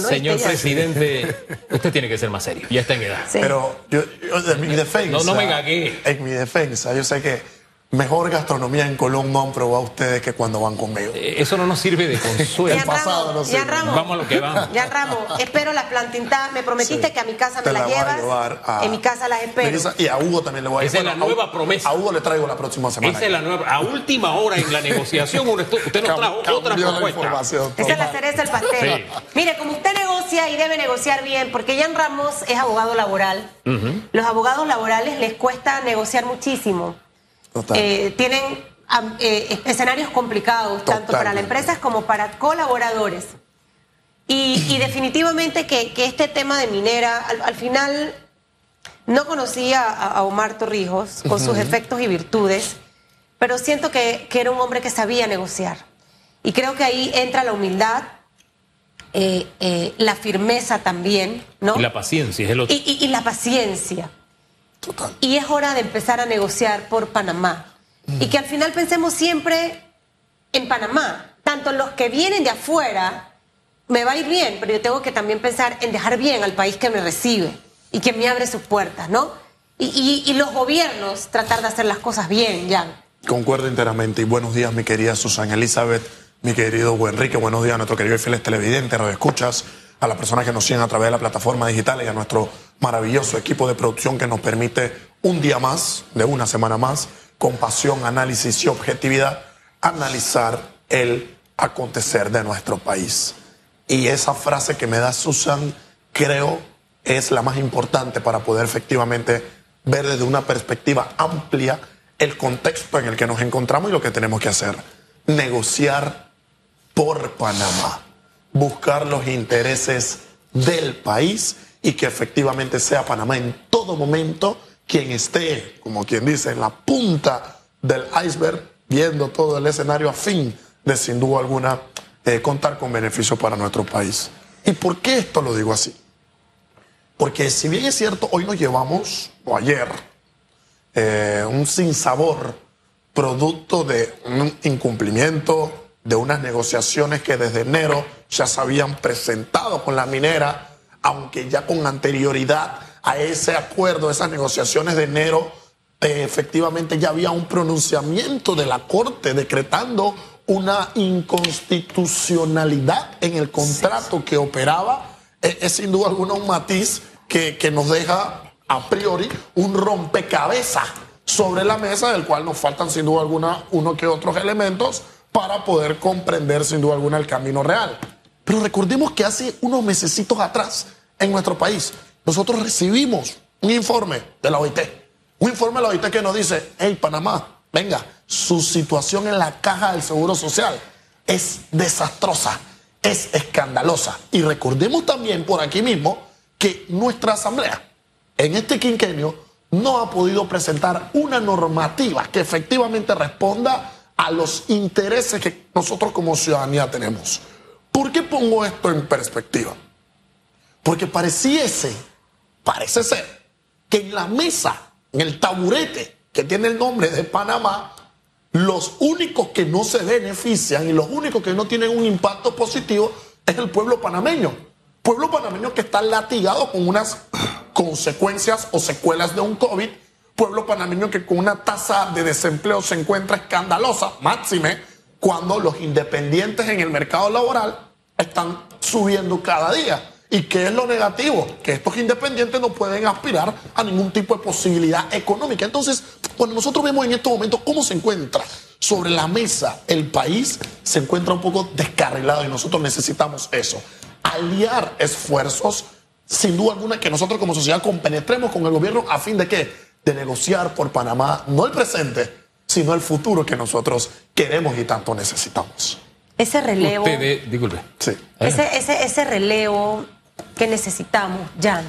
Señor presidente, usted tiene que ser más serio. Ya está en edad. Pero yo, en mi defensa. No, no venga aquí. En mi defensa, yo sé que mejor gastronomía en Colombia han probado ustedes que cuando van conmigo. Eh, eso no nos sirve de consuelo. Ya, pasado, no ya Ramos, vamos a lo que vamos. Ya Ramos, espero las plantintas. Me prometiste que a mi casa me las llevas. en mi casa las espero. Y a Hugo también le voy a llevar. Esa es la nueva promesa. A Hugo le traigo la próxima semana. Esa es la nueva. A última hora en la negociación, usted nos trajo otra propuesta. Esa es la cereza del pastel. Mire, como usted negocia y debe negociar bien, porque Jan Ramos es abogado laboral. Los abogados laborales les cuesta negociar muchísimo. Eh, tienen eh, escenarios complicados, tanto para las empresas como para colaboradores. Y, definitivamente que, este tema de minera, al, final no conocía a, Omar Torrijos con sus efectos y virtudes, pero siento que, era un hombre que sabía negociar. Y creo que ahí entra la humildad, eh, la firmeza también, ¿no? Y la paciencia, es el otro. y la paciencia. Y es hora de empezar a negociar por Panamá. Y que al final pensemos siempre en Panamá. Tanto los que vienen de afuera, me va a ir bien, pero yo tengo que también pensar en dejar bien al país que me recibe y que me abre sus puertas, ¿no? Y, los gobiernos tratar de hacer las cosas bien, ya. Concuerdo enteramente. Y buenos días, mi querida Susana Elizabeth, mi querido Enrique. Buenos días a nuestro querido y fieles televidentes, escuchas a las personas que nos siguen a través de la plataforma digital y a nuestro maravilloso equipo de producción que nos permite un día más, de una semana más, con pasión, análisis y objetividad, analizar el acontecer de nuestro país. Y esa frase que me da Susan, creo, es la más importante para poder efectivamente ver desde una perspectiva amplia el contexto en el que nos encontramos y lo que tenemos que hacer. Negociar por Panamá buscar los intereses del país y que efectivamente sea Panamá en todo momento quien esté, como quien dice, en la punta del iceberg, viendo todo el escenario a fin de, sin duda alguna, eh, contar con beneficios para nuestro país. ¿Y por qué esto lo digo así? Porque si bien es cierto, hoy nos llevamos, o ayer, eh, un sinsabor producto de un incumplimiento de unas negociaciones que desde enero ya se habían presentado con la minera, aunque ya con anterioridad a ese acuerdo, esas negociaciones de enero, eh, efectivamente ya había un pronunciamiento de la Corte decretando una inconstitucionalidad en el contrato que operaba. Eh, es, sin duda alguna un matiz que, que nos deja a priori un rompecabezas sobre la mesa, del cual nos faltan sin duda alguna uno que otros elementos para poder comprender sin duda alguna el camino real. Pero recordemos que hace unos mesecitos atrás en nuestro país nosotros recibimos un informe de la OIT, un informe de la OIT que nos dice, hey Panamá, venga, su situación en la caja del Seguro Social es desastrosa, es escandalosa. Y recordemos también por aquí mismo que nuestra Asamblea en este quinquenio no ha podido presentar una normativa que efectivamente responda a los intereses que nosotros como ciudadanía tenemos. ¿Por qué pongo esto en perspectiva? Porque pareciese, parece ser, que en la mesa, en el taburete que tiene el nombre de Panamá, los únicos que no se benefician y los únicos que no tienen un impacto positivo es el pueblo panameño. Pueblo panameño que está latigado con unas consecuencias o secuelas de un COVID pueblo panameño que con una tasa de desempleo se encuentra escandalosa, máxime, cuando los independientes en el mercado laboral están subiendo cada día. ¿Y qué es lo negativo? Que estos independientes no pueden aspirar a ningún tipo de posibilidad económica. Entonces, cuando nosotros vemos en estos momentos cómo se encuentra sobre la mesa el país, se encuentra un poco descarrilado y nosotros necesitamos eso. Aliar esfuerzos, sin duda alguna, que nosotros como sociedad compenetremos con el gobierno a fin de que de negociar por Panamá, no el presente, sino el futuro que nosotros queremos y tanto necesitamos. Ese relevo. disculpe. Sí. Ese, ese, ese relevo que necesitamos, Jan.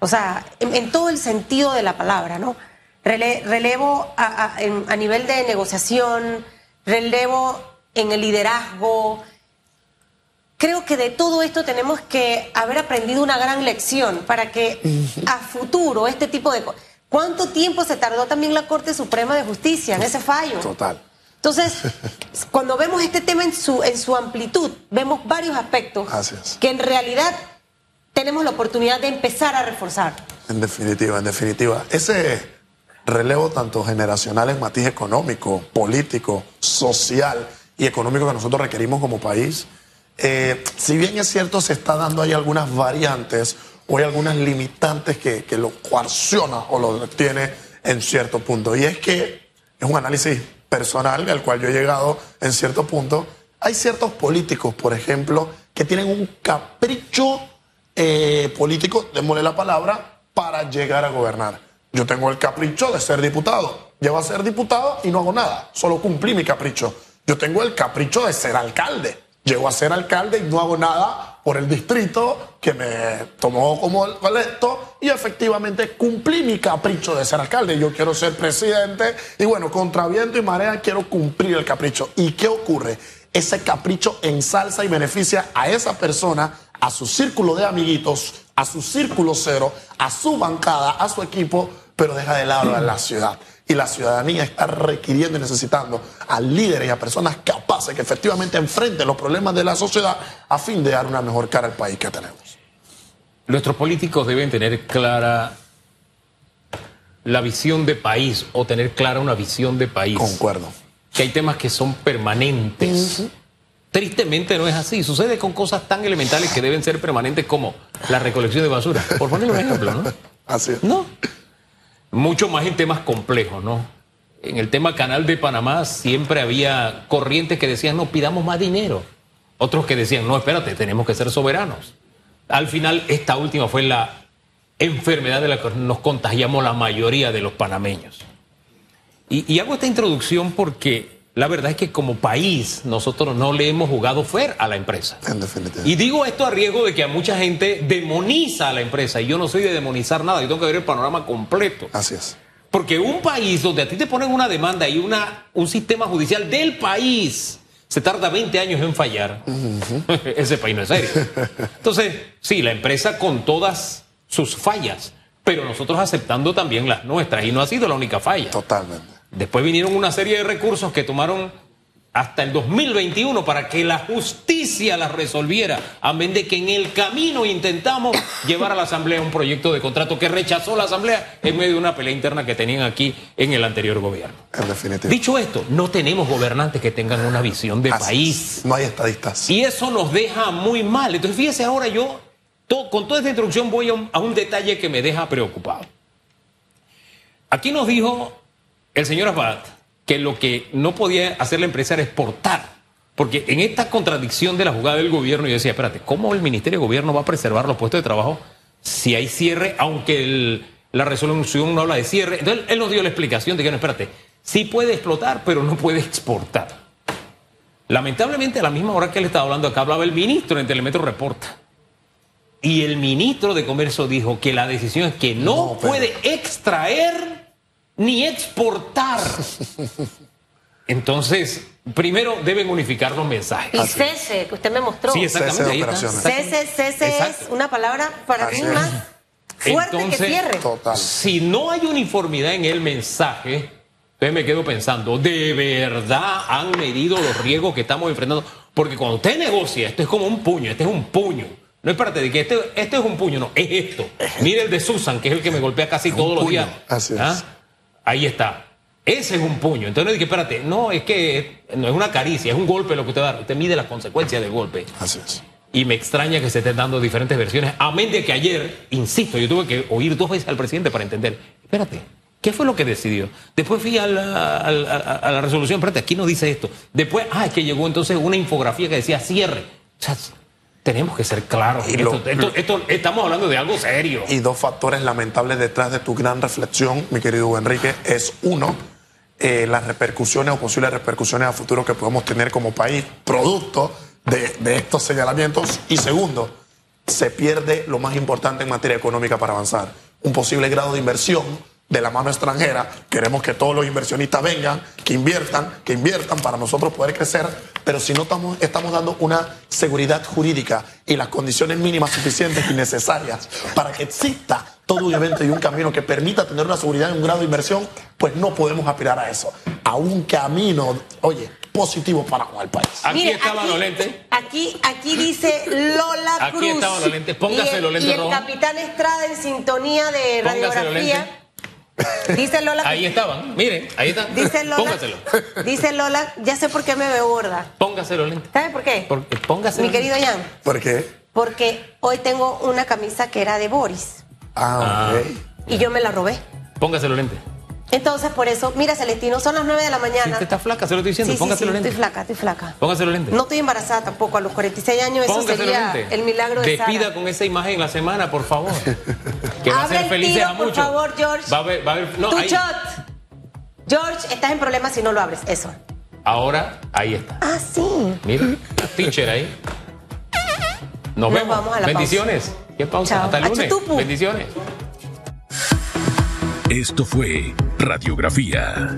O sea, en, todo el sentido de la palabra, ¿no? relevo a, a, nivel de negociación, relevo en el liderazgo. Creo que de todo esto tenemos que haber aprendido una gran lección para que a futuro este tipo de cosas ¿Cuánto tiempo se tardó también la Corte Suprema de Justicia en ese fallo? Total. Entonces, cuando vemos este tema en su, en su amplitud, vemos varios aspectos que en realidad tenemos la oportunidad de empezar a reforzar. En definitiva, en definitiva. Ese relevo tanto generacional en matiz económico, político, social y económico que nosotros requerimos como país, eh, si bien es cierto, se está dando ahí algunas variantes o hay algunas limitantes que, que lo coacciona o lo tiene en cierto punto. Y es que es un análisis personal al cual yo he llegado en cierto punto. Hay ciertos políticos, por ejemplo, que tienen un capricho eh, político, démosle la palabra, para llegar a gobernar. Yo tengo el capricho de ser diputado. Llego a ser diputado y no hago nada, solo cumplí mi capricho. Yo tengo el capricho de ser alcalde. Llego a ser alcalde y no hago nada por el distrito que me tomó como electo y efectivamente cumplí mi capricho de ser alcalde. Yo quiero ser presidente y bueno, contra viento y marea quiero cumplir el capricho. ¿Y qué ocurre? Ese capricho ensalza y beneficia a esa persona, a su círculo de amiguitos, a su círculo cero, a su bancada, a su equipo, pero deja de lado a la ciudad y la ciudadanía está requiriendo y necesitando a líderes y a personas capaces que efectivamente enfrenten los problemas de la sociedad a fin de dar una mejor cara al país que tenemos. Nuestros políticos deben tener clara la visión de país o tener clara una visión de país. Concuerdo. Que hay temas que son permanentes. Tristemente no es así. Sucede con cosas tan elementales que deben ser permanentes como la recolección de basura. Por poner un ejemplo, ¿no? Así es. No mucho más en temas complejos, ¿no? En el tema Canal de Panamá siempre había corrientes que decían, no, pidamos más dinero. Otros que decían, no, espérate, tenemos que ser soberanos. Al final, esta última fue la enfermedad de la que nos contagiamos la mayoría de los panameños. Y, hago esta introducción porque la verdad es que como país nosotros no le hemos jugado fair a la empresa. En definitiva. Y digo esto a riesgo de que a mucha gente demoniza a la empresa. Y yo no soy de demonizar nada, yo tengo que ver el panorama completo. Así es. Porque un país donde a ti te ponen una demanda y una, un sistema judicial del país se tarda 20 años en fallar, ese país no es serio. Entonces, sí, la empresa con todas sus fallas, pero nosotros aceptando también las nuestras. Y no ha sido la única falla. Totalmente. Después vinieron una serie de recursos que tomaron hasta el 2021 para que la justicia las resolviera, a vez de que en el camino intentamos llevar a la Asamblea un proyecto de contrato que rechazó la Asamblea en medio de una pelea interna que tenían aquí en el anterior gobierno. En definitiva. Dicho esto, no tenemos gobernantes que tengan una visión de país. No hay estadistas. Y eso nos deja muy mal. Entonces, fíjese, ahora yo, con toda esta introducción, voy a un detalle que me deja preocupado. Aquí nos dijo el señor Abad que lo que no podía hacer la empresa era exportar. Porque en esta contradicción de la jugada del gobierno, yo decía, espérate, ¿cómo el Ministerio de Gobierno va a preservar los puestos de trabajo si hay cierre, aunque la resolución no habla de cierre? Entonces él nos dio la explicación de que no, espérate, sí puede explotar, pero no puede exportar. Lamentablemente, a la misma hora que él estaba hablando acá, hablaba el ministro en Telemetro Reporta. Y el ministro de Comercio dijo que la decisión es que no, puede extraer ni exportar. Entonces, primero deben unificar los mensajes. Y cese, que usted me mostró. Sí, exactamente. Cese, cese es una palabra para mí más fuerte que cierre. Si no hay uniformidad en el mensaje, entonces me quedo pensando, ¿de verdad han medido los riesgos que estamos enfrentando? Porque cuando usted negocia, esto es como un puño, este es un puño. No es parte de que este, este es un puño, no, es esto. Mire el de Susan, que es el que me golpea casi todos los días. Así es. ¿Ah? Ahí está. Ese es un puño. Entonces no dije, espérate, no, es que no es una caricia, es un golpe lo que usted da. Usted mide las consecuencias del golpe. Así es. Y me extraña que se estén dando diferentes versiones. Amén de que ayer, insisto, yo tuve que oír dos veces al presidente para entender. Espérate, ¿qué fue lo que decidió? Después fui a la, a la resolución, espérate, aquí no dice esto. Después, ah, es que llegó entonces una infografía que decía cierre. O sea, tenemos que ser claros. Esto, estamos hablando de algo serio. Y dos factores lamentables detrás de tu gran reflexión, mi querido Enrique, es uno, eh, las repercusiones o posibles repercusiones a futuro que podemos tener como país, producto de, de estos señalamientos. Y segundo, se pierde lo más importante en materia económica para avanzar, un posible grado de inversión de la mano extranjera. Queremos que todos los inversionistas vengan, que inviertan, que inviertan para nosotros poder crecer, pero si no estamos, estamos dando una seguridad jurídica y las condiciones mínimas suficientes y necesarias para que exista todo un evento y un camino que permita tener una seguridad y un grado de inversión, pues no podemos aspirar a eso. a un camino, oye, positivo para el país. Aquí Mire, estaban aquí- los lentes. Aquí, aquí dice Lola Aquí Cruz. estaban los lentes. Póngase Y el- los lentes Y el rojos. capitán Estrada en sintonía de Póngase los radiografía. Dice Lola. Ahí estaban, miren, ahí están. Dice Lola. Póngaselo. Dice Lola, ya sé por qué me veo gorda. Póngase los lentes. ¿Sabes por qué? Porque, póngase Mi los lentes. querido Jan, ¿Por qué? porque hoy tengo una camisa que era de Boris Ah, ok. y yo me la robé. Póngase los lentes. Entonces, por eso, mira, Celestino, son las 9 de la Si mañana. usted está flaca, se lo estoy diciendo. Sí, sí, Póngase sí, los estoy flaca, estoy flaca. Póngase los lentes. No estoy embarazada tampoco, a los 46 años eso Póngase sería el milagro de Despida Sara. con esa imagen la semana, por favor. Que va a Abre ser el felices tiro, a por favor, George. Va a haber, va a haber, no, tu ahí. shot. George, estás en problemas si no lo abres. Eso. Ahora, ahí está. Ah, sí. Mira, la teacher ahí. Nos Nos vemos. vamos a la Bendiciones. ¿Qué pausa? Chao. Hasta el lunes. Achutupu. Bendiciones. Esto fue Radiografía